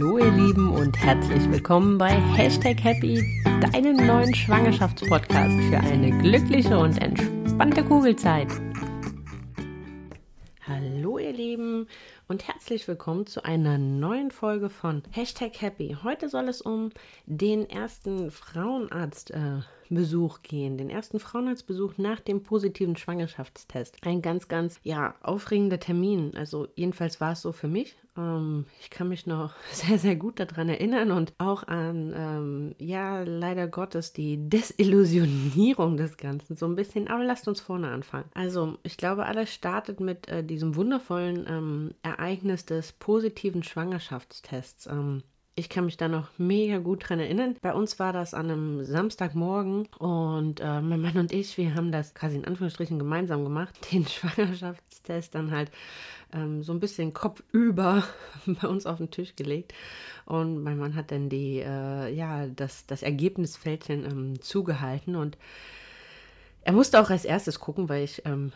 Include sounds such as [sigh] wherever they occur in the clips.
Hallo ihr Lieben und herzlich willkommen bei Hashtag Happy, deinem neuen Schwangerschaftspodcast für eine glückliche und entspannte Kugelzeit. Hallo ihr Lieben und herzlich willkommen zu einer neuen Folge von Hashtag Happy. Heute soll es um den ersten Frauenarzt äh, Besuch gehen, den ersten Frauenarztbesuch nach dem positiven Schwangerschaftstest. Ein ganz, ganz, ja, aufregender Termin. Also jedenfalls war es so für mich. Ähm, ich kann mich noch [laughs] sehr, sehr gut daran erinnern und auch an, ähm, ja, leider Gottes, die Desillusionierung des Ganzen so ein bisschen. Aber lasst uns vorne anfangen. Also ich glaube, alles startet mit äh, diesem wundervollen ähm, Ereignis des positiven Schwangerschaftstests. Ich kann mich da noch mega gut dran erinnern. Bei uns war das an einem Samstagmorgen und äh, mein Mann und ich, wir haben das quasi in Anführungsstrichen gemeinsam gemacht, [laughs] den Schwangerschaftstest dann halt ähm, so ein bisschen kopfüber [laughs] bei uns auf den Tisch gelegt. Und mein Mann hat dann die, äh, ja, das, das Ergebnisfältchen ähm, zugehalten und er musste auch als erstes gucken, weil ich ähm,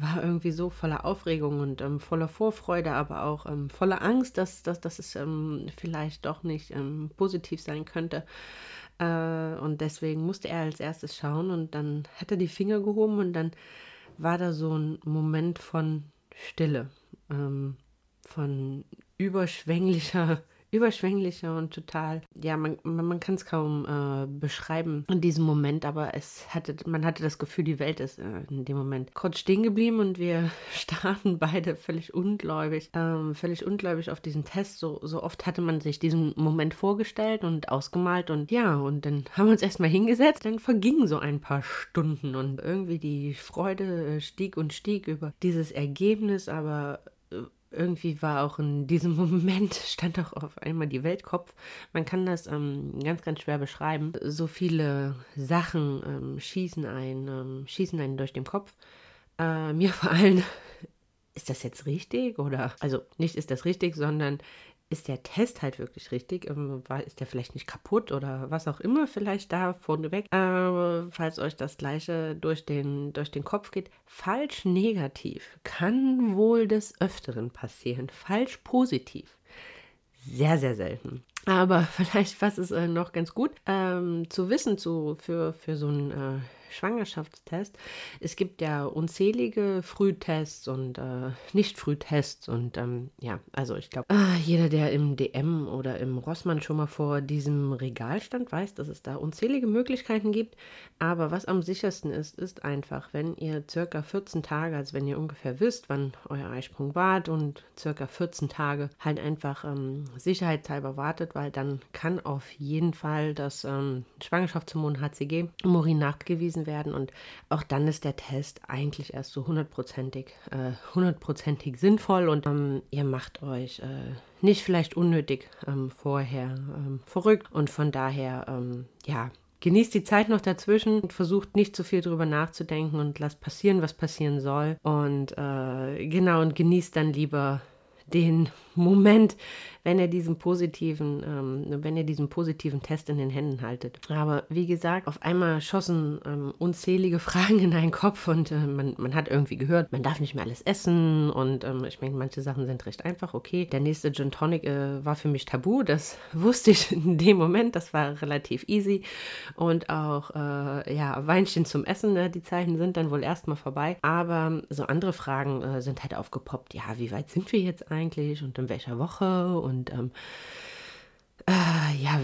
war irgendwie so voller Aufregung und ähm, voller Vorfreude, aber auch ähm, voller Angst, dass, dass, dass es ähm, vielleicht doch nicht ähm, positiv sein könnte. Äh, und deswegen musste er als erstes schauen und dann hat er die Finger gehoben und dann war da so ein Moment von Stille, ähm, von überschwänglicher überschwänglicher und total, ja, man, man, man kann es kaum äh, beschreiben in diesem Moment, aber es hatte, man hatte das Gefühl, die Welt ist äh, in dem Moment kurz stehen geblieben und wir [laughs] starten beide völlig ungläubig, ähm, völlig ungläubig auf diesen Test. So, so oft hatte man sich diesen Moment vorgestellt und ausgemalt und ja, und dann [laughs] haben wir uns erstmal hingesetzt, dann vergingen so ein paar Stunden und irgendwie die Freude äh, stieg und stieg über dieses Ergebnis, aber irgendwie war auch in diesem [laughs] Moment, stand auch auf einmal die Weltkopf. Man kann das ähm, ganz, ganz schwer beschreiben. So viele Sachen ähm, schießen einen, ähm, schießen einen durch den Kopf. Äh, mir [laughs] vor allem, ist das jetzt richtig? Oder, also nicht ist das richtig, sondern ist der Test halt wirklich richtig? Ähm, ist der vielleicht nicht kaputt oder was auch immer vielleicht da vorneweg? Äh, falls euch das gleiche durch den, durch den Kopf geht, falsch negativ kann wohl des Öfteren passieren. Falsch positiv. Sehr, sehr selten. Aber [laughs] vielleicht was ist äh, noch ganz gut ähm, zu wissen zu, für, für so ein äh, Schwangerschaftstest. Es gibt ja unzählige Frühtests und äh, Nicht-Frühtests und ähm, ja, also ich glaube, ah, jeder, der im DM oder im Rossmann schon mal vor diesem Regal stand, weiß, dass es da unzählige Möglichkeiten gibt. Aber was am sichersten ist, ist einfach, wenn ihr circa 14 Tage, also wenn ihr ungefähr wisst, wann euer Eisprung wart und circa 14 Tage halt einfach ähm, sicherheitshalber wartet, weil dann kann auf jeden Fall das ähm, Schwangerschaftshormon HCG im Urin nachgewiesen gemessen werden. Und auch dann ist der Test eigentlich erst so hundertprozentig, äh, hundertprozentig sinnvoll. Und ähm, ihr macht euch äh, nicht vielleicht unnötig ähm, vorher ähm, verrückt. Und von daher, ähm, ja, genießt die Zeit noch dazwischen und versucht nicht zu viel drüber nachzudenken und lasst passieren, was passieren soll. Und äh, genau und genießt dann lieber den [laughs] Moment, wenn ihr diesen positiven, ähm, wenn ihr diesen positiven Test in den Händen haltet. Aber wie gesagt, auf einmal schossen ähm, unzählige [laughs] Fragen in einen Kopf und äh, man, man hat irgendwie gehört, man darf nicht mehr alles essen und ähm, ich meine, manche Sachen sind recht einfach. Okay, der nächste Gin Tonic äh, war für mich tabu, das [laughs] wusste ich in dem Moment, das war relativ easy und auch äh, ja Weinchen zum Essen, ne? die Zeiten sind dann wohl erstmal vorbei. Aber so andere Fragen äh, sind halt aufgepoppt. Ja, wie weit sind wir jetzt eigentlich und in welcher Woche und ähm, äh, ja,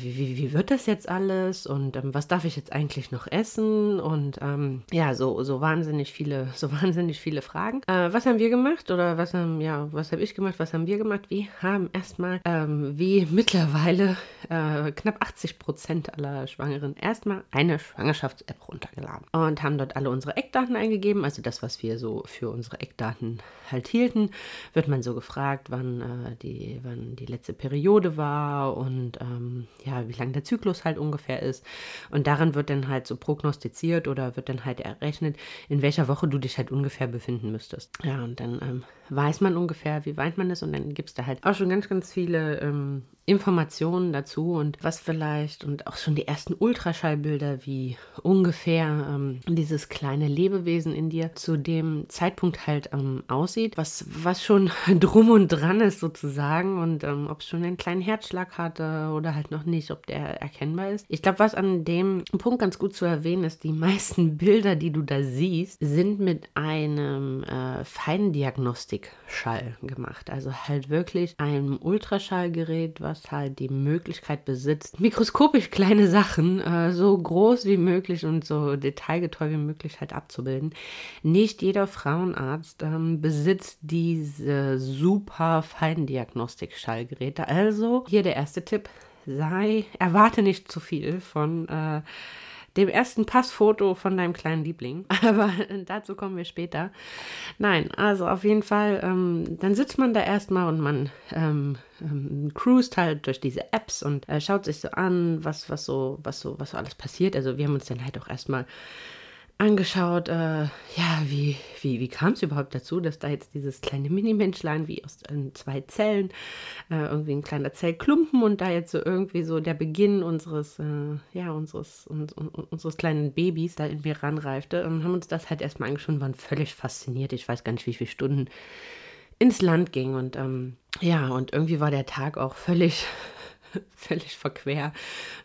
wie, wie, wie, wird das jetzt alles? Und ähm, was darf ich jetzt eigentlich noch essen? Und ähm, ja, so, so wahnsinnig viele, [laughs] so wahnsinnig viele Fragen. Äh, was haben wir gemacht? Oder was haben, ja, was habe ich gemacht, was haben wir gemacht? Wir haben erstmal, ähm, wie mittlerweile äh, knapp 80 Prozent aller Schwangeren, erstmal eine Schwangerschafts-App runtergeladen. Und haben dort alle unsere Eckdaten eingegeben, also das, was wir so für unsere Eckdaten halt hielten, wird man so gefragt, wann, äh, die, wann die letzte Periode war, und ähm, ja, wie lang der Zyklus halt ungefähr ist. Und daran wird dann halt so prognostiziert oder wird dann halt errechnet, in welcher Woche du dich halt ungefähr befinden müsstest. Ja, und dann ähm, weiß man ungefähr, wie weit man ist und dann gibt es da halt auch schon ganz, ganz viele ähm, Informationen dazu und was vielleicht und auch schon die ersten Ultraschallbilder, wie ungefähr ähm, dieses kleine Lebewesen in dir zu dem Zeitpunkt halt ähm, aussieht, was, was schon [laughs] drum und dran ist sozusagen und ähm, ob es schon einen kleinen Herzschlag hatte oder halt noch nicht, ob der erkennbar ist. Ich glaube, was an dem Punkt ganz gut zu erwähnen ist, die [laughs] meisten Bilder, die du da siehst, sind mit einem äh, Feindiagnostikschall gemacht. Also halt wirklich einem Ultraschallgerät, was was halt die Möglichkeit besitzt, mikroskopisch kleine Sachen äh, so groß wie möglich und so detailgetreu wie möglich halt abzubilden. Nicht jeder Frauenarzt ähm, besitzt diese super Feindiagnostik-Schallgeräte. Also hier der erste Tipp. Sei, erwarte nicht zu viel von äh, dem ersten Passfoto von deinem kleinen Liebling. [laughs] Aber dazu kommen wir später. Nein, also auf jeden Fall, ähm, dann sitzt man da erstmal und man ähm, ähm, cruist halt durch diese Apps und äh, schaut sich so an, was, was so, was so, was so alles passiert. Also wir haben uns dann halt auch erstmal angeschaut, äh, ja, wie, wie, wie kam es überhaupt dazu, dass da jetzt dieses kleine Mini-Menschlein wie aus äh, zwei Zellen, äh, irgendwie ein kleiner Zellklumpen und da jetzt so irgendwie so der Beginn unseres, äh, ja, unseres, un, un, unseres kleinen Babys da in mir ranreifte und haben uns das halt erstmal angeschaut und waren völlig fasziniert. Ich weiß gar nicht, wie viele Stunden ins Land ging und ähm, ja, und irgendwie war der Tag auch völlig [laughs] völlig verquer.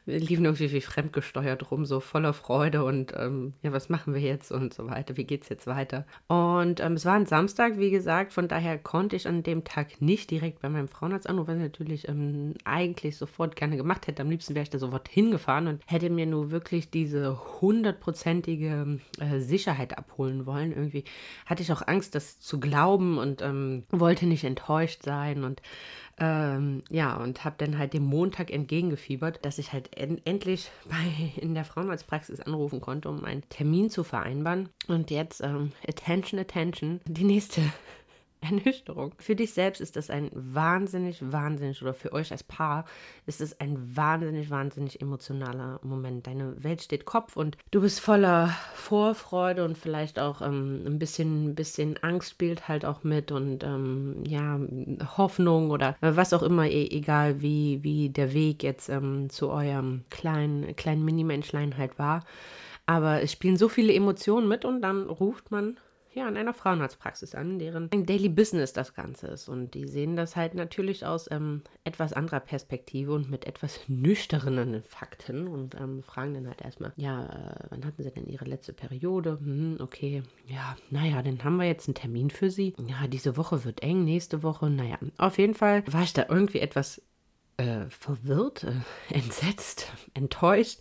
Wir liefen irgendwie wie fremdgesteuert rum, so voller Freude und ähm, ja, was machen wir jetzt und so weiter, wie geht es jetzt weiter? Und ähm, es war ein Samstag, wie gesagt, von daher konnte ich an dem Tag nicht direkt bei meinem Frauenarzt anrufen, was ich natürlich ähm, eigentlich sofort gerne gemacht hätte. Am liebsten wäre ich da sofort hingefahren und hätte mir nur wirklich diese hundertprozentige äh, Sicherheit abholen wollen. Irgendwie hatte ich auch Angst, das zu glauben und ähm, wollte nicht enttäuscht sein und ähm, ja, und habe dann halt dem Montag entgegengefiebert, dass ich halt en endlich [laughs] bei, in der Frauenarztpraxis anrufen konnte, um einen Termin zu vereinbaren. Und jetzt, ähm, attention, attention, die nächste [laughs] Ernüchterung. Für dich selbst ist das ein wahnsinnig, wahnsinnig, oder für euch als Paar ist es ein wahnsinnig, wahnsinnig emotionaler Moment. Deine Welt steht Kopf und du bist voller Vorfreude und vielleicht auch ähm, ein bisschen, bisschen Angst spielt halt auch mit und ähm, ja, Hoffnung oder was auch immer, e egal wie, wie der Weg jetzt ähm, zu eurem kleinen, kleinen Mini-Menschlein halt war. Aber es spielen so viele Emotionen mit und dann ruft man ja, in einer Frauenarztpraxis an, deren Daily Business das Ganze ist. Und die sehen das halt natürlich aus ähm, etwas anderer Perspektive und mit etwas nüchternen Fakten und ähm, fragen dann halt erstmal, ja, äh, wann hatten sie denn ihre letzte Periode? Hm, okay, ja, naja, dann haben wir jetzt einen Termin für sie. Ja, diese Woche wird eng, nächste Woche, naja, auf jeden Fall war ich da irgendwie etwas äh, verwirrt, äh, [laughs] entsetzt, enttäuscht.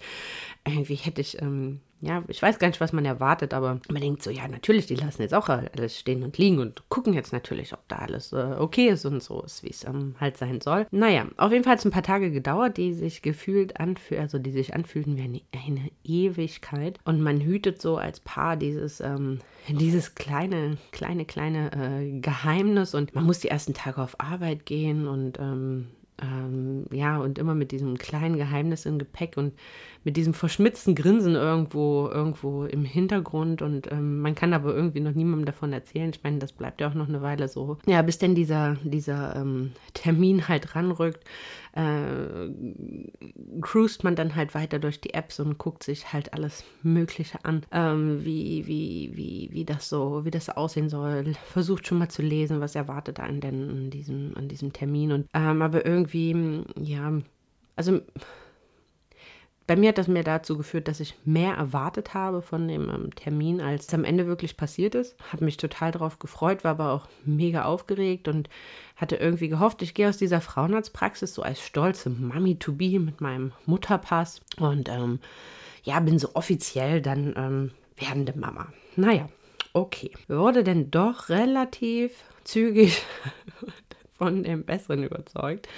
Irgendwie hätte ich ähm, ja, ich weiß gar nicht, was man erwartet, aber man denkt so, ja, natürlich, die lassen jetzt auch alles stehen und liegen und gucken jetzt natürlich, ob da alles äh, okay ist und so ist, wie es ähm, halt sein soll. Naja, auf jeden Fall hat es ein paar Tage gedauert, die sich gefühlt anfühlen, also die sich anfühlten wie eine, eine, Ewigkeit. Und man hütet so als Paar dieses, ähm, dieses kleine, kleine, kleine äh, Geheimnis und man muss die ersten Tage auf Arbeit gehen und ähm, ähm, ja, und immer mit diesem kleinen Geheimnis im Gepäck und mit diesem verschmitzten Grinsen irgendwo, irgendwo im Hintergrund. Und ähm, man kann aber irgendwie noch niemandem davon erzählen. Ich meine, das bleibt ja auch noch eine Weile so. Ja, bis denn dieser, dieser ähm, Termin halt ranrückt äh, cruist man dann halt weiter durch die Apps und guckt sich halt alles Mögliche an, ähm, wie, wie, wie, wie das so, wie das aussehen soll. Versucht schon mal zu lesen, was erwartet einen denn an diesem, an diesem Termin. Und ähm, aber irgendwie, ja, also bei mir hat das mehr dazu geführt, dass ich mehr erwartet habe von dem ähm, Termin, als es am Ende wirklich passiert ist. Habe mich total darauf gefreut, war aber auch mega aufgeregt und hatte irgendwie gehofft, ich gehe aus dieser Frauenarztpraxis so als stolze Mami to be mit meinem Mutterpass und ähm, ja, bin so offiziell dann ähm, werdende Mama. Naja, okay. Wurde denn doch relativ zügig [laughs] von dem Besseren überzeugt.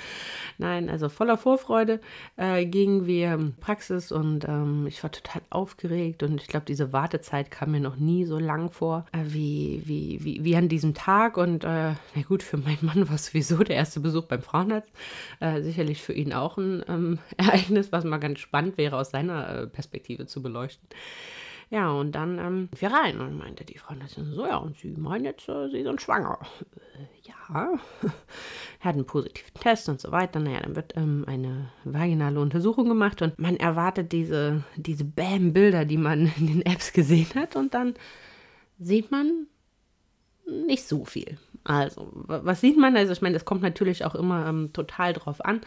Nein, also voller Vorfreude äh, gingen wir Praxis und ähm, ich war total aufgeregt und ich glaube, diese Wartezeit kam mir noch nie so lang vor äh, wie, wie, wie, wie an diesem Tag. Und äh, na gut, für meinen Mann war es sowieso der erste Besuch beim Frauenarzt. Äh, sicherlich für ihn auch ein ähm, [laughs] Ereignis, was mal ganz spannend wäre, aus seiner äh, Perspektive zu beleuchten. Ja, und dann ähm, wir rein und meinte die Frau, so, ja, und Sie meinen jetzt, äh, Sie sind schwanger. Äh, ja, [laughs] hat einen positiven Test und so weiter. Naja, dann wird ähm, eine vaginale Untersuchung gemacht und man erwartet diese, diese Bam-Bilder, die man in den Apps gesehen hat und dann sieht man nicht so viel. Also, was sieht man? Also, ich meine, das kommt natürlich auch immer ähm, total drauf an,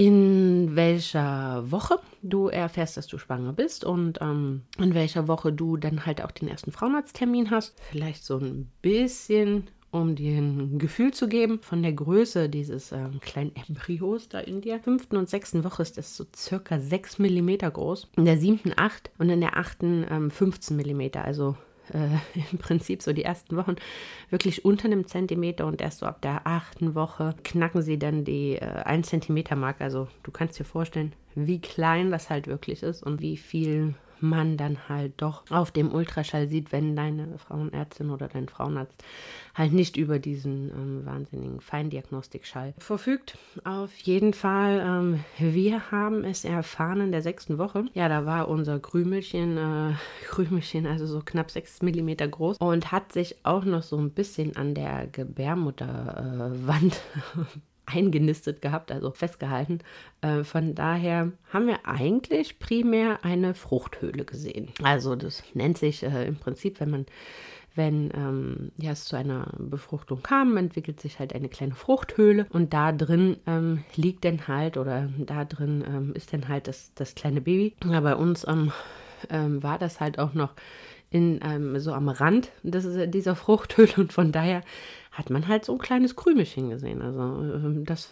in welcher Woche du erfährst, dass du schwanger bist und ähm, in welcher Woche du dann halt auch den ersten Frauenarzttermin hast. Vielleicht so ein bisschen, um dir ein Gefühl zu geben von der Größe dieses ähm, kleinen Embryos da in dir. Fünften und sechsten Woche ist das so circa 6 mm groß. In der siebten 8 und in der achten ähm, 15 mm. Also äh, [laughs] im Prinzip so die ersten Wochen wirklich unter einem Zentimeter und erst so ab der achten Woche knacken sie dann die äh, 1 Zentimeter Marke. Also du kannst dir vorstellen, wie klein das halt wirklich ist und wie viel man dann halt doch auf dem Ultraschall sieht, wenn deine Frauenärztin oder dein Frauenarzt halt nicht über diesen ähm, wahnsinnigen Feindiagnostikschall verfügt. Auf jeden Fall, ähm, wir haben es erfahren in der sechsten Woche. Ja, da war unser Krümelchen, äh, [laughs] Krümelchen, also so knapp sechs Millimeter groß und hat sich auch noch so ein bisschen an der Gebärmutterwand äh, [laughs] eingenistet gehabt, also festgehalten. Äh, von daher haben wir eigentlich primär eine Fruchthöhle gesehen. Also das nennt sich äh, im Prinzip, wenn man wenn ähm, ja, es zu einer Befruchtung kam, entwickelt sich halt eine kleine Fruchthöhle und da drin ähm, liegt dann halt oder da drin ähm, ist dann halt das, das kleine Baby. Ja, bei uns ähm, ähm, war das halt auch noch in, ähm, so am Rand des, dieser Fruchthöhle und von daher hat man halt so ein kleines Krümelchen gesehen. Also ähm, das,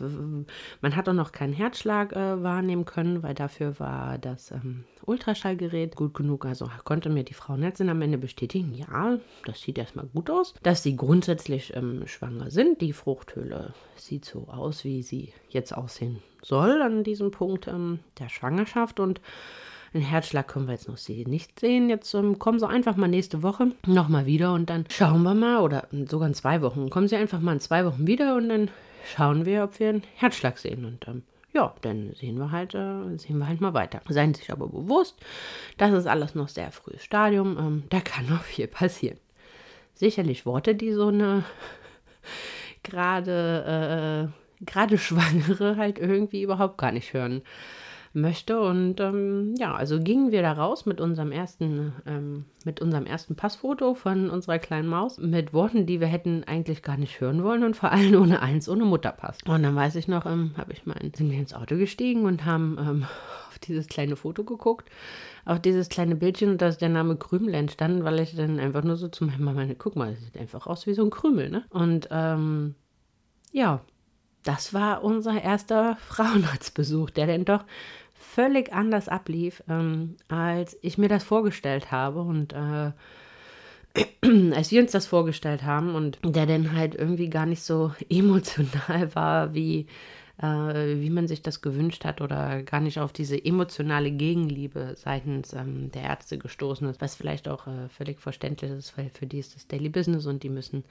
man hat auch noch keinen Herzschlag äh, wahrnehmen können, weil dafür war das ähm, Ultraschallgerät gut genug. Also konnte mir die Frau Netzin am Ende bestätigen, ja, das sieht erstmal gut aus, dass sie grundsätzlich ähm, schwanger sind. Die Fruchthöhle sieht so aus, wie sie jetzt aussehen soll an diesem Punkt ähm, der Schwangerschaft und ein Herzschlag können wir jetzt noch nicht sehen. Jetzt ähm, kommen Sie einfach mal nächste Woche nochmal wieder und dann schauen wir mal, oder sogar in zwei Wochen, kommen Sie einfach mal in zwei Wochen wieder und dann schauen wir, ob wir einen Herzschlag sehen. Und ähm, ja, dann sehen wir halt, äh, sehen wir halt mal weiter. Seien Sie sich aber bewusst, das ist alles noch sehr frühes Stadium. Ähm, da kann noch viel passieren. Sicherlich Worte, die so eine [laughs] gerade äh, gerade Schwangere halt irgendwie überhaupt gar nicht hören möchte. Und ähm, ja, also gingen wir da raus mit unserem ersten, ähm, mit unserem ersten Passfoto von unserer kleinen Maus mit Worten, die wir hätten eigentlich gar nicht hören wollen und vor allem ohne eins, ohne Mutterpass. Und dann weiß ich noch, ähm, habe ich mein, sind wir ins Auto gestiegen und haben ähm, [laughs] auf dieses kleine Foto geguckt, auf dieses kleine Bildchen und da ist der Name Krümel entstanden, weil ich dann einfach nur so zu meiner Mama meine, guck mal, das sieht einfach aus wie so ein Krümel, ne? Und ähm, ja, das war unser erster [laughs] Frauenarztbesuch, der denn doch völlig anders ablief, ähm, als ich mir das vorgestellt habe und äh, [clears throat] als wir uns das vorgestellt haben und der dann halt irgendwie gar nicht so [laughs] emotional war, wie, äh, wie man sich das gewünscht hat oder gar nicht auf diese emotionale Gegenliebe seitens ähm, der Ärzte gestoßen ist, was vielleicht auch äh, völlig verständlich ist, weil für die ist das Daily Business und die müssen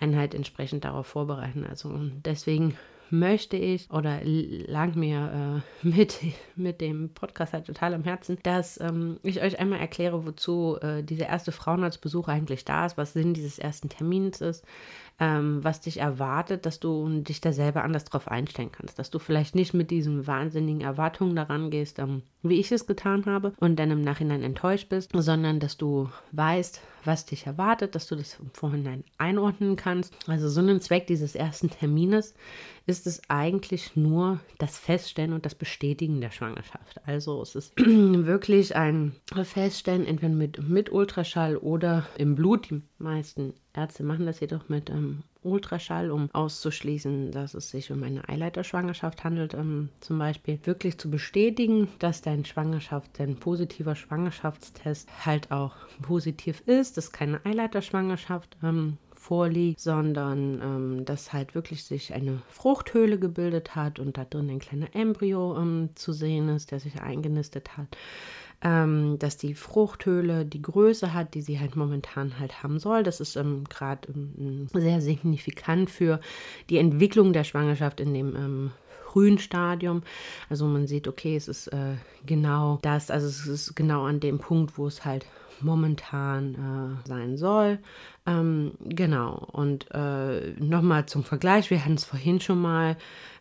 einen halt entsprechend darauf vorbereiten. Also deswegen möchte ich oder lag mir äh, [laughs] mit, mit dem Podcast halt total am Herzen, dass ähm, ich euch einmal erkläre, wozu äh, dieser erste Frauenarztbesuch eigentlich da ist, was Sinn dieses ersten Termins ist, ähm, was dich erwartet, dass du dich da selber anders drauf einstellen kannst, dass du vielleicht nicht mit diesen wahnsinnigen Erwartungen daran gehst, ähm, wie ich es getan habe und dann im Nachhinein enttäuscht bist, sondern dass du weißt, was dich erwartet, dass du das im Vorhinein einordnen kannst. Also so ein Zweck dieses ersten Termines ist es eigentlich nur das Feststellen und das Bestätigen der Schwangerschaft. Also es ist [clears throat] wirklich ein Feststellen, entweder mit, mit Ultraschall oder im Blut. Die meisten Ärzte machen das jedoch mit ähm, Ultraschall, um auszuschließen, dass es sich um eine Eileiterschwangerschaft handelt, ähm, zum Beispiel wirklich zu bestätigen, dass dein Schwangerschaft, dein positiver Schwangerschaftstest halt auch positiv ist, dass keine Eileiterschwangerschaft ähm, vorliegt, sondern ähm, dass halt wirklich sich eine Fruchthöhle gebildet hat und da drin ein kleiner Embryo ähm, zu sehen ist, der sich eingenistet hat ähm, dass die Fruchthöhle die Größe hat, die sie halt momentan halt haben soll. Das ist ähm, gerade ähm, sehr signifikant für die Entwicklung der Schwangerschaft in dem ähm, frühen Stadium. Also man sieht, okay, es ist äh, genau das, also es ist genau an dem Punkt, wo es halt momentan äh, sein soll. Ähm, genau, und äh, nochmal zum Vergleich, wir hatten es vorhin schon mal,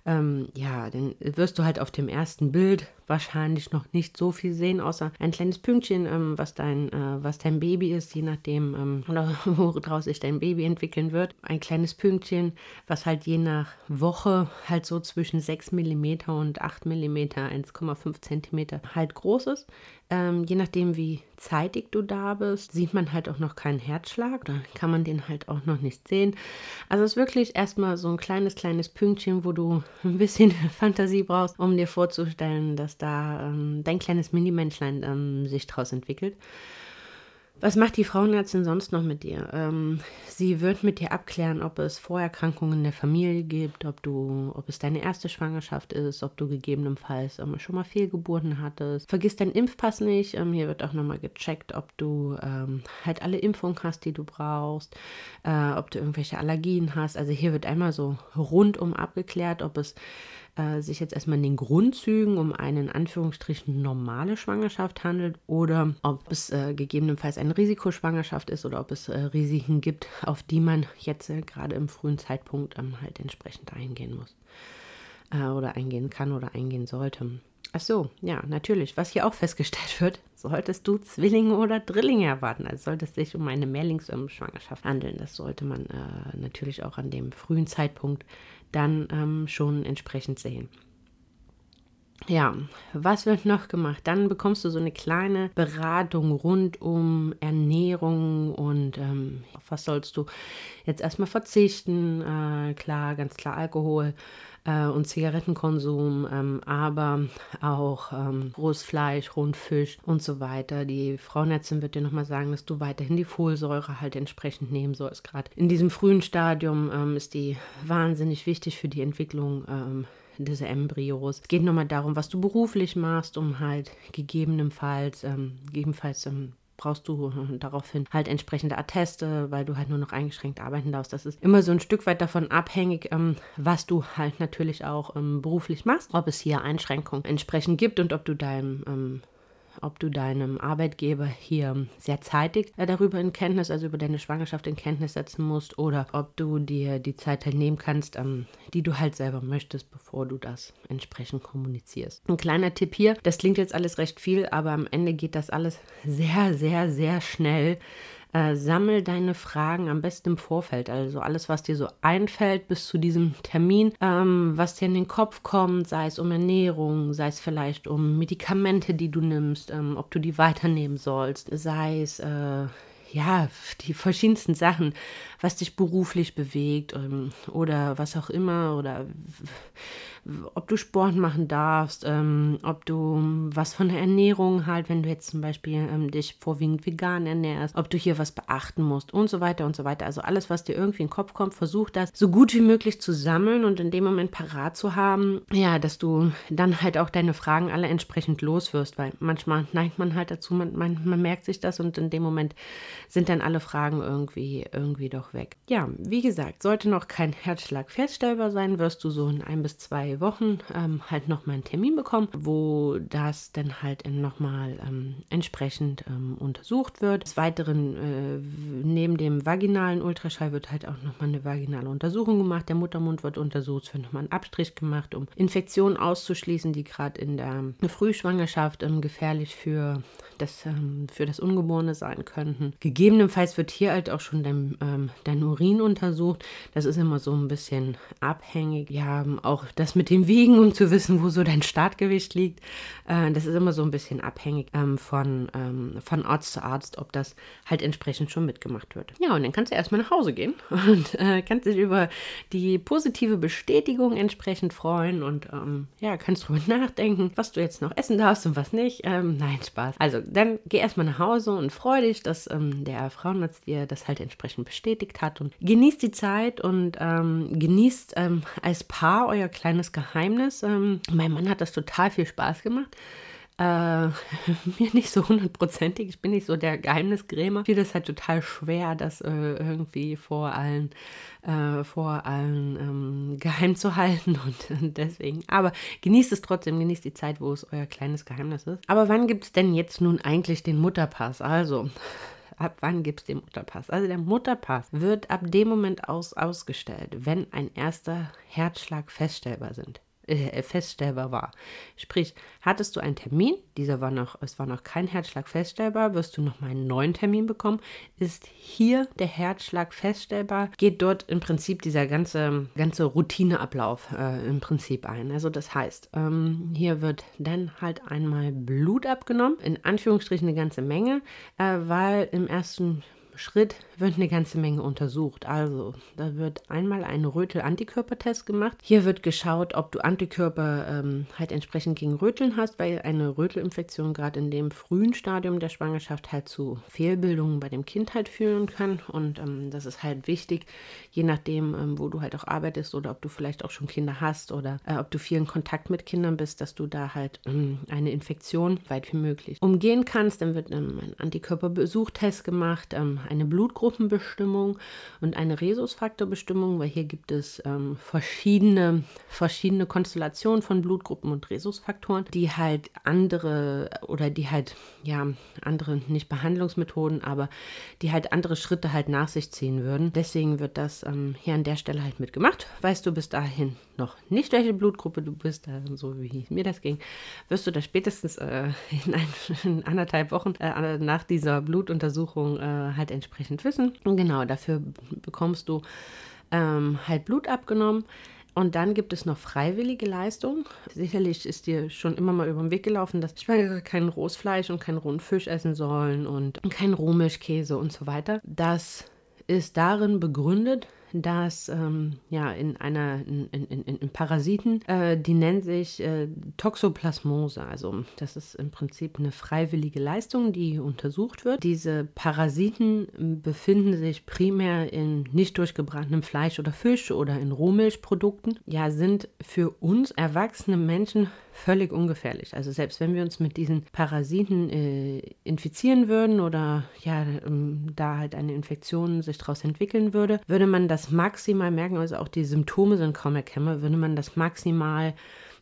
ähm, ja, dann wirst du halt auf dem ersten Bild wahrscheinlich noch nicht so viel sehen, außer ein kleines Pünktchen, ähm, was, dein, äh, was dein Baby ist, je nachdem, ähm, [laughs] oder woraus sich dein Baby entwickeln wird. Ein kleines Pünktchen, was halt je nach Woche halt so zwischen 6 mm und 8 mm, 1,5 cm halt groß ist. Ähm, je nachdem, wie zeitig du da bist, sieht man halt auch noch keinen Herzschlag oder kann man den halt auch noch nicht sehen. Also es ist wirklich erstmal so ein kleines, kleines Pünktchen, wo du [laughs] ein bisschen Fantasie brauchst, um dir vorzustellen, dass da ähm, dein kleines Mini-Menschlein ähm, sich draus entwickelt. Was macht die Frauenärztin sonst noch mit dir? Ähm, sie wird mit dir abklären, ob es Vorerkrankungen in der Familie gibt, ob du, ob es deine erste Schwangerschaft ist, ob du gegebenenfalls ähm, schon mal Fehlgeburten hattest. Vergiss deinen Impfpass nicht. Ähm, hier wird auch nochmal gecheckt, ob du ähm, halt alle Impfungen hast, die du brauchst, äh, ob du irgendwelche Allergien hast. Also hier wird einmal so rundum abgeklärt, ob es äh, sich jetzt erstmal in den Grundzügen um eine in Anführungsstrichen normale Schwangerschaft handelt oder ob es äh, gegebenenfalls eine Risikoschwangerschaft ist oder ob es äh, Risiken gibt, auf die man jetzt äh, gerade im frühen Zeitpunkt ähm, halt entsprechend eingehen muss äh, oder eingehen kann oder eingehen sollte. Ach so, ja, natürlich. Was hier auch festgestellt wird, solltest du Zwillinge oder Drillinge erwarten. Also sollte es sich um eine Mehrlingsschwangerschaft handeln. Das sollte man äh, natürlich auch an dem frühen Zeitpunkt dann ähm, schon entsprechend sehen. Ja, was wird noch gemacht? Dann bekommst du so eine kleine Beratung rund um Ernährung und ähm, auf was sollst du jetzt erstmal verzichten? Äh, klar, ganz klar Alkohol äh, und Zigarettenkonsum, ähm, aber auch ähm, rohes Fleisch, Rundfisch und so weiter. Die Frauenärztin wird dir nochmal sagen, dass du weiterhin die Folsäure halt entsprechend nehmen sollst. Gerade in diesem frühen Stadium ähm, ist die wahnsinnig wichtig für die Entwicklung ähm, des Embryos. Es geht nochmal darum, was du beruflich machst, um halt gegebenenfalls, ähm, gegebenenfalls ähm, brauchst du [laughs] daraufhin halt entsprechende Atteste, weil du halt nur noch eingeschränkt arbeiten darfst. Das ist immer so ein Stück weit davon abhängig, ähm, was du halt natürlich auch ähm, beruflich machst, ob es hier Einschränkungen entsprechend gibt und ob du deinem ähm, ob du deinem Arbeitgeber hier sehr zeitig äh, darüber in Kenntnis, also über deine Schwangerschaft in Kenntnis setzen musst oder ob du dir die Zeit halt nehmen kannst, ähm, die du halt selber möchtest, bevor du das entsprechend kommunizierst. Ein kleiner Tipp hier, das klingt jetzt alles recht viel, aber am Ende geht das alles sehr, sehr, sehr schnell. Äh, sammel deine Fragen am besten im Vorfeld, also alles, was dir so einfällt bis zu diesem Termin, ähm, was dir in den Kopf kommt, sei es um Ernährung, sei es vielleicht um Medikamente, die du nimmst, ähm, ob du die weiternehmen sollst, sei es äh, ja, die verschiedensten Sachen, was dich beruflich bewegt ähm, oder was auch immer oder ob du Sport machen darfst, ähm, ob du was von der Ernährung halt, wenn du jetzt zum Beispiel ähm, dich vorwiegend vegan ernährst, ob du hier was beachten musst und so weiter und so weiter. Also alles, was dir irgendwie in den Kopf kommt, versuch das so gut wie möglich zu sammeln und in dem Moment parat zu haben, ja, dass du dann halt auch deine Fragen alle entsprechend loswirst, weil manchmal neigt man halt dazu, man, man, man merkt sich das und in dem Moment sind dann alle Fragen irgendwie, irgendwie doch weg. Ja, wie gesagt, sollte noch kein Herzschlag feststellbar sein, wirst du so in ein bis zwei Wochen ähm, halt nochmal einen Termin bekommen, wo das dann halt nochmal ähm, entsprechend ähm, untersucht wird. Des Weiteren, äh, neben dem vaginalen Ultraschall wird halt auch nochmal eine vaginale Untersuchung gemacht. Der Muttermund wird untersucht, es wird nochmal ein Abstrich gemacht, um Infektionen auszuschließen, die gerade in der Frühschwangerschaft ähm, gefährlich für das, ähm, für das Ungeborene sein könnten. Gegebenenfalls wird hier halt auch schon dein, ähm, dein Urin untersucht. Das ist immer so ein bisschen abhängig. Ja, auch das mit dem Wiegen, um zu wissen, wo so dein Startgewicht liegt. Äh, das ist immer so ein bisschen abhängig ähm, von, ähm, von Arzt zu Arzt, ob das halt entsprechend schon mitgemacht wird. Ja, und dann kannst du erstmal nach Hause gehen [laughs] und äh, kannst dich über die positive Bestätigung entsprechend freuen und ähm, ja, kannst drüber nachdenken, was du jetzt noch essen darfst und was nicht. Ähm, nein, Spaß. Also dann geh erstmal nach Hause und freu dich, dass ähm, der Frauenarzt dir das halt entsprechend bestätigt hat und genießt die Zeit und ähm, genießt ähm, als Paar euer kleines Geheimnis. Ähm, mein Mann hat das total viel Spaß gemacht. äh, [laughs] mir nicht so hundertprozentig. Ich bin nicht so der Geheimnisgrämer. Ich es halt total schwer, das äh, irgendwie vor allen, äh, vor allen ähm, geheim zu halten und, und deswegen. Aber genießt es trotzdem, genießt die Zeit, wo es euer kleines Geheimnis ist. Aber wann gibt es denn jetzt nun eigentlich den Mutterpass? Also, ab wann gibt es den Mutterpass? Also der Mutterpass wird ab dem Moment aus ausgestellt, wenn ein erster Herzschlag feststellbar sind äh, feststellbar war. Sprich, hattest du einen Termin, dieser war noch, es war noch kein Herzschlag feststellbar, wirst du noch mal einen neuen Termin bekommen. Ist hier der Herzschlag feststellbar, geht dort im Prinzip dieser ganze, ganze Routineablauf äh, im Prinzip ein. Also das heißt, ähm, hier wird dann halt einmal Blut abgenommen, in Anführungsstrichen eine ganze Menge, äh, weil im ersten Schritt wird eine ganze Menge untersucht. Also, da wird einmal ein Rötel-Antikörpertest gemacht. Hier wird geschaut, ob du Antikörper ähm, halt entsprechend gegen Röteln hast, weil eine Rötelinfektion gerade in dem frühen Stadium der Schwangerschaft halt zu Fehlbildungen bei dem Kind halt führen kann. Und ähm, das ist halt wichtig, je nachdem, ähm, wo du halt auch arbeitest oder ob du vielleicht auch schon Kinder hast oder äh, ob du viel in Kontakt mit Kindern bist, dass du da halt ähm, eine Infektion weit wie möglich umgehen kannst. Dann wird ähm, ein Antikörperbesuchtest gemacht, ähm, eine Blutgruppenbestimmung und eine Rhesusfaktorbestimmung, weil hier gibt es ähm, verschiedene, verschiedene Konstellationen von Blutgruppen und Rhesusfaktoren, die halt andere oder die halt, ja, andere, nicht Behandlungsmethoden, aber die halt andere Schritte halt nach sich ziehen würden. Deswegen wird das ähm, hier an der Stelle halt mitgemacht. Weißt du bis dahin noch nicht, welche Blutgruppe du bist, äh, so wie mir das ging, wirst du das spätestens äh, [laughs] in, ein, in, anderthalb Wochen äh, nach dieser Blutuntersuchung äh, halt entsprechend wissen. Und genau, dafür bekommst du ähm, halt Blut abgenommen. Und dann gibt es noch freiwillige Leistungen. Sicherlich ist dir schon immer mal über den Weg gelaufen, dass Schwangere kein rohes Fleisch und keinen rohen Fisch essen sollen und kein Rohmischkäse und so weiter. Das ist darin begründet, dass ähm, ja in einer in, in, in, Parasiten, äh, die nennen sich äh, Toxoplasmose. Also das ist im Prinzip eine freiwillige Leistung, die untersucht wird. Diese Parasiten befinden sich primär in nicht durchgebratenem Fleisch oder Fisch oder in Rohmilchprodukten. Ja, sind für uns erwachsene Menschen völlig ungefährlich. Also selbst wenn wir uns mit diesen Parasiten äh, infizieren würden oder ja, ähm, da halt eine Infektion sich daraus entwickeln würde, würde man das maximal merken, also auch die Symptome sind kaum erkennbar, würde man das maximal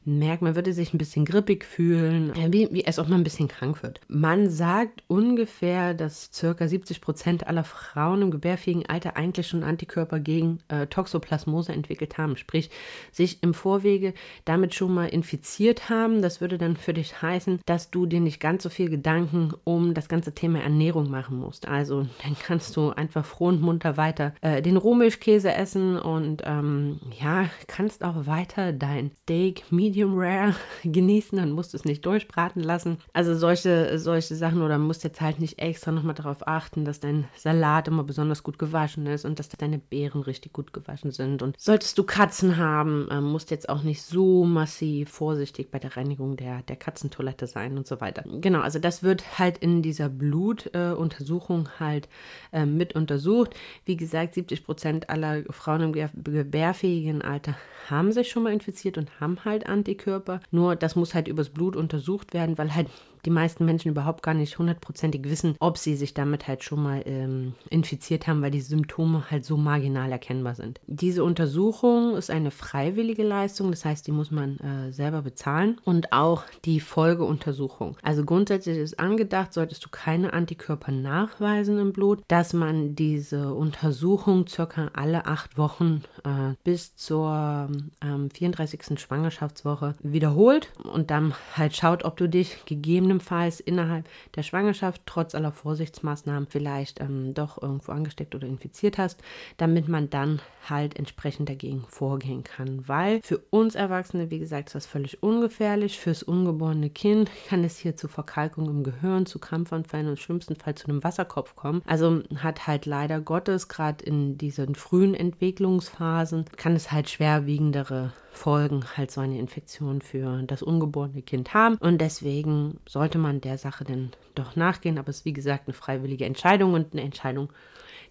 merkt, man würde sich ein bisschen grippig fühlen, wie, wie als ob man ein bisschen krank wird. Man sagt ungefähr, dass circa 70 Prozent aller Frauen im gebärfähigen Alter eigentlich schon Antikörper gegen äh, Toxoplasmose entwickelt haben, sprich sich im Vorwege damit schon mal infiziert haben. Das würde dann für dich heißen, dass du dir nicht ganz so viel Gedanken um das ganze Thema Ernährung machen musst. Also dann kannst du einfach froh und munter weiter äh, den Rohmilchkäse essen und ähm, ja, kannst auch weiter dein Steak, Meat Medium Rare [laughs] genießen und musst es nicht durchbraten lassen. Also solche, solche Sachen oder musst jetzt halt nicht extra nochmal darauf achten, dass dein Salat immer besonders gut gewaschen ist und dass deine Beeren richtig gut gewaschen sind. Und solltest du Katzen haben, äh, musst jetzt auch nicht so massiv vorsichtig bei der Reinigung der, der Katzentoilette sein und so weiter. Genau, also das wird halt in dieser Blutuntersuchung äh, halt äh, mit untersucht. Wie gesagt, 70 Prozent aller Frauen im gebärfähigen Alter haben sich schon mal infiziert und haben halt Antikörper. Nur das muss halt übers Blut untersucht werden, weil halt die meisten Menschen überhaupt gar nicht hundertprozentig wissen, ob sie sich damit halt schon mal ähm, infiziert haben, weil die Symptome halt so marginal erkennbar sind. Diese Untersuchung ist eine freiwillige Leistung, das heißt, die muss man äh, selber bezahlen und auch die Folgeuntersuchung. Also grundsätzlich ist angedacht, solltest du keine Antikörper nachweisen im Blut, dass man diese Untersuchung circa alle acht Wochen äh, bis zur ähm, 34. Schwangerschaftswoche wiederholt und dann halt schaut, ob du dich gegeben gegebenenfalls innerhalb der Schwangerschaft trotz aller Vorsichtsmaßnahmen vielleicht ähm, doch irgendwo angesteckt oder infiziert hast, damit man dann halt entsprechend dagegen vorgehen kann. Weil für uns Erwachsene, wie gesagt, ist das völlig ungefährlich. Fürs ungeborene Kind kann es hier zu Verkalkung im Gehirn, zu Krampfanfällen und schlimmsten Fall zu einem Wasserkopf kommen. Also hat halt leider Gottes, gerade in diesen frühen Entwicklungsphasen, kann es halt schwerwiegendere Folgen halt so eine Infektion für das ungeborene Kind haben. Und deswegen sollte man der Sache denn doch nachgehen. Aber es ist wie gesagt eine freiwillige Entscheidung und eine Entscheidung,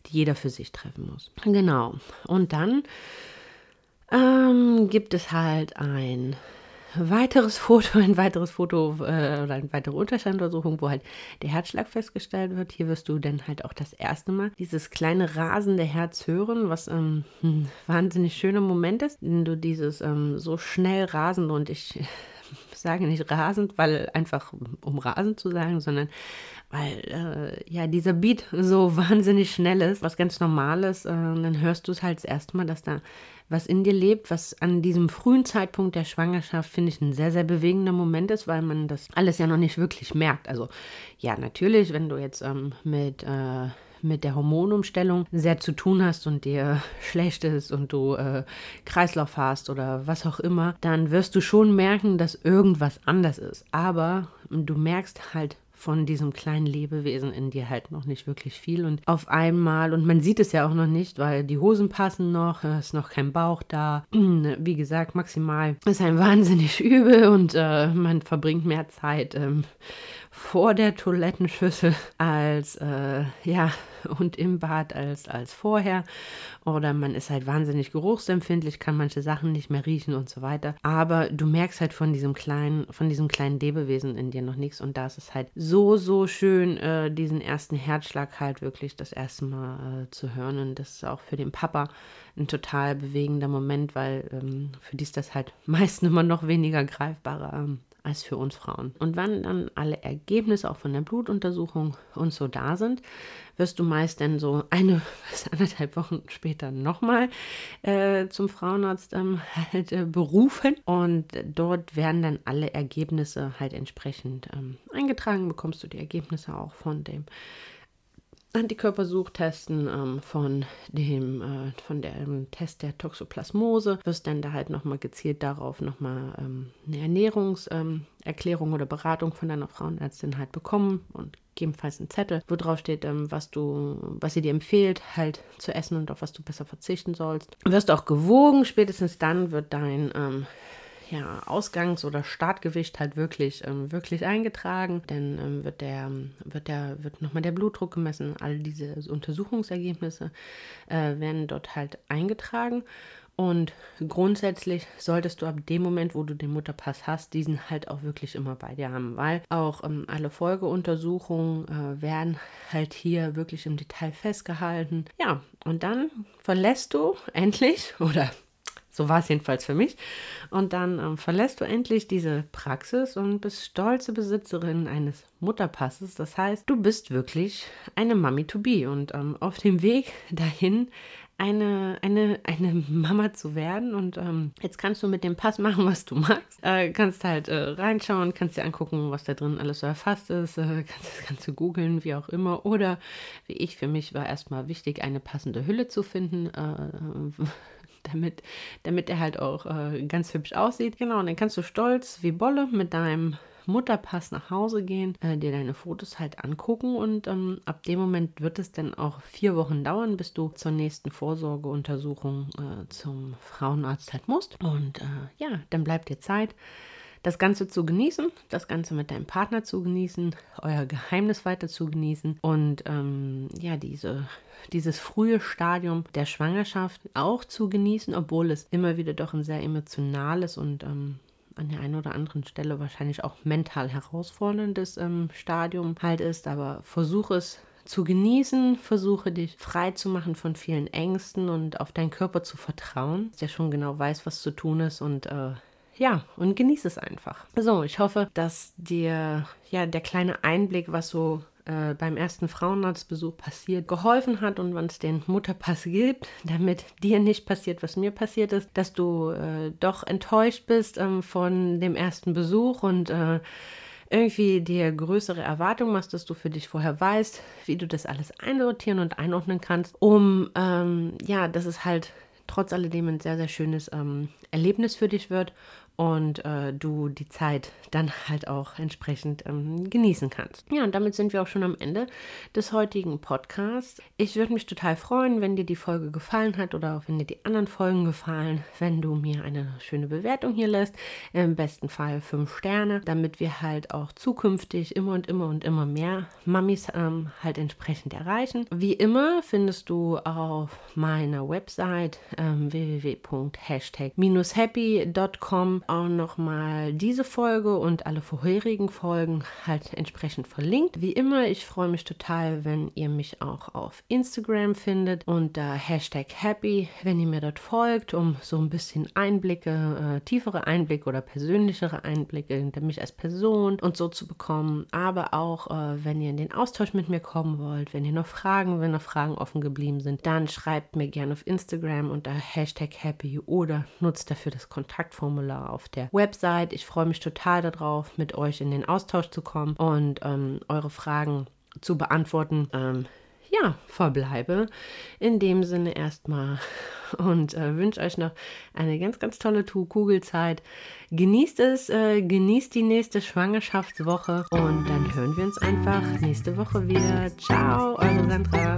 die jeder für sich treffen muss. Genau. Und dann ähm, gibt es halt ein weiteres Foto, [laughs] ein weiteres Foto äh, oder eine weitere Unterscheinuntersuchung, wo halt der Herzschlag festgestellt wird. Hier wirst du dann halt auch das erste Mal dieses kleine rasende Herz hören, was ähm, ein wahnsinnig schöner Moment ist, wenn du dieses ähm, so schnell rasende und ich [laughs] sage nicht rasend, weil einfach um rasend zu sagen, sondern weil äh, ja dieser Beat so [laughs] wahnsinnig schnell ist, was ganz normal ist, äh, dann hörst du es halt das erste Mal, dass da was in dir lebt, was an diesem frühen Zeitpunkt der Schwangerschaft, finde ich, ein sehr, sehr bewegender Moment ist, weil man das alles ja noch nicht wirklich merkt. Also ja, natürlich, wenn du jetzt ähm, mit... Äh, mit der Hormonumstellung sehr zu tun hast und dir [laughs] schlecht ist und du äh, Kreislauf hast oder was auch immer, dann wirst du schon merken, dass irgendwas anders ist. Aber du merkst halt von diesem kleinen Lebewesen in dir halt noch nicht wirklich viel. Und auf einmal, und man sieht es ja auch noch nicht, weil die Hosen passen noch, ist noch kein Bauch da. [clears throat] Wie gesagt, maximal ist ein wahnsinnig [laughs] übel und äh, man verbringt mehr Zeit ähm, vor der Toilettenschüssel als äh, ja und im Bad als, als vorher. Oder man ist halt wahnsinnig geruchsempfindlich, kann manche Sachen nicht mehr riechen und so weiter. Aber du merkst halt von diesem kleinen, von diesem kleinen Lebewesen in dir noch nichts. Und da ist es halt so, so schön, äh, diesen ersten Herzschlag halt wirklich das erste Mal äh, zu hören. Und das ist auch für den Papa ein total bewegender Moment, weil ähm, für die ist das halt [laughs] meistens immer noch weniger greifbarer. Ähm, als für uns Frauen. Und wenn dann alle Ergebnisse auch von der Blutuntersuchung und so da sind, wirst du meist dann so eine [laughs] bis anderthalb Wochen später nochmal äh, zum Frauenarzt ähm, [laughs] halt äh, berufen und dort werden dann alle Ergebnisse halt entsprechend ähm, eingetragen. Bekommst du die Ergebnisse auch von dem Antikörpersuchtesten ähm, von dem äh, von dem Test der Toxoplasmose wirst dann da halt nochmal gezielt darauf nochmal ähm, eine Ernährungserklärung ähm, oder Beratung von deiner Frauenärztin halt bekommen und gegebenenfalls einen Zettel, wo drauf steht, ähm, was du, was sie dir empfiehlt, halt zu essen und auf was du besser verzichten sollst. Wirst auch gewogen, spätestens dann wird dein ähm, ja, Ausgangs- oder Startgewicht halt wirklich, ähm, wirklich eingetragen. Dann ähm, wird der, wird der, wird nochmal der Blutdruck gemessen. All diese Untersuchungsergebnisse äh, werden dort halt eingetragen. Und grundsätzlich solltest du ab dem Moment, wo du den Mutterpass hast, diesen halt auch wirklich immer bei dir haben, weil auch ähm, alle Folgeuntersuchungen äh, werden halt hier wirklich im Detail festgehalten. Ja, und dann verlässt du [laughs] endlich oder so war es jedenfalls für mich. Und dann ähm, verlässt du endlich diese Praxis und bist stolze Besitzerin eines Mutterpasses. Das heißt, du bist wirklich eine Mami to be und ähm, auf dem Weg dahin eine, eine, eine [laughs] Mama zu werden. Und ähm, jetzt kannst du mit dem Pass machen, was du magst. Äh, kannst halt äh, reinschauen, kannst dir angucken, was da drin alles so erfasst ist. Äh, [laughs] kannst, kannst du googeln, wie auch immer. Oder wie ich, für mich war erstmal wichtig, eine passende Hülle zu finden. [laughs] Damit, damit er halt auch äh, ganz hübsch aussieht. Genau, und dann kannst du stolz wie Bolle mit deinem Mutterpass nach Hause gehen, äh, dir deine Fotos halt angucken und ähm, ab dem Moment wird es dann auch vier Wochen dauern, bis du zur nächsten Vorsorgeuntersuchung äh, zum Frauenarzt halt musst. Und äh, ja, dann bleibt dir Zeit, das Ganze zu genießen, das Ganze mit deinem Partner zu genießen, euer Geheimnis weiter zu genießen und ähm, ja, diese, dieses frühe Stadium der Schwangerschaft auch zu genießen, obwohl es immer wieder doch ein sehr emotionales und ähm, an der einen oder anderen Stelle wahrscheinlich auch mental herausforderndes ähm, Stadium halt ist, aber versuche es zu genießen, versuche dich frei zu machen von vielen Ängsten und auf deinen Körper zu vertrauen, der schon genau weiß, was zu tun ist und äh, ja, und genieße es einfach. So, ich hoffe, dass dir ja der kleine Einblick, was so äh, beim ersten Frauenarztbesuch passiert, geholfen hat und wann es den Mutterpass gibt, [laughs] damit dir nicht passiert, was mir passiert ist, dass du äh, doch enttäuscht bist ähm, von dem ersten Besuch und äh, irgendwie dir größere Erwartungen machst, dass du für dich vorher weißt, wie du das alles einsortieren und einordnen kannst, um ähm, ja, dass es halt trotz alledem ein sehr, sehr schönes ähm, Erlebnis für dich wird und äh, du die Zeit dann halt auch entsprechend ähm, genießen kannst. Ja, und damit sind wir auch schon am Ende des heutigen Podcasts. Ich würde mich total freuen, wenn dir die Folge gefallen hat oder auch wenn dir die anderen Folgen gefallen, wenn du mir eine schöne Bewertung hier lässt. Im besten Fall fünf Sterne, damit wir halt auch zukünftig immer und immer und immer mehr Mamis ähm, halt entsprechend erreichen. Wie immer findest du auf meiner Website ähm, www.hashtag-happy.com auch nochmal diese Folge und alle vorherigen Folgen halt entsprechend verlinkt. Wie immer, ich freue mich total, wenn ihr mich auch auf Instagram findet unter Hashtag Happy, wenn ihr mir dort folgt, um so ein bisschen Einblicke, äh, tiefere Einblicke oder persönlichere Einblicke hinter mich als Person und so zu bekommen. Aber auch, äh, wenn ihr in den Austausch mit mir kommen wollt, wenn ihr noch Fragen, wenn noch Fragen offen geblieben sind, dann schreibt mir gerne auf Instagram unter Hashtag Happy oder nutzt dafür das Kontaktformular auf der Website. Ich freue mich total darauf, mit euch in den Austausch zu kommen und ähm, eure Fragen zu beantworten. Ähm, ja, verbleibe in dem Sinne erstmal [laughs] und äh, wünsche euch noch eine ganz, ganz tolle Kugelzeit. Genießt es, äh, genießt die nächste Schwangerschaftswoche und dann hören wir uns einfach nächste Woche wieder. Ciao, eure Sandra.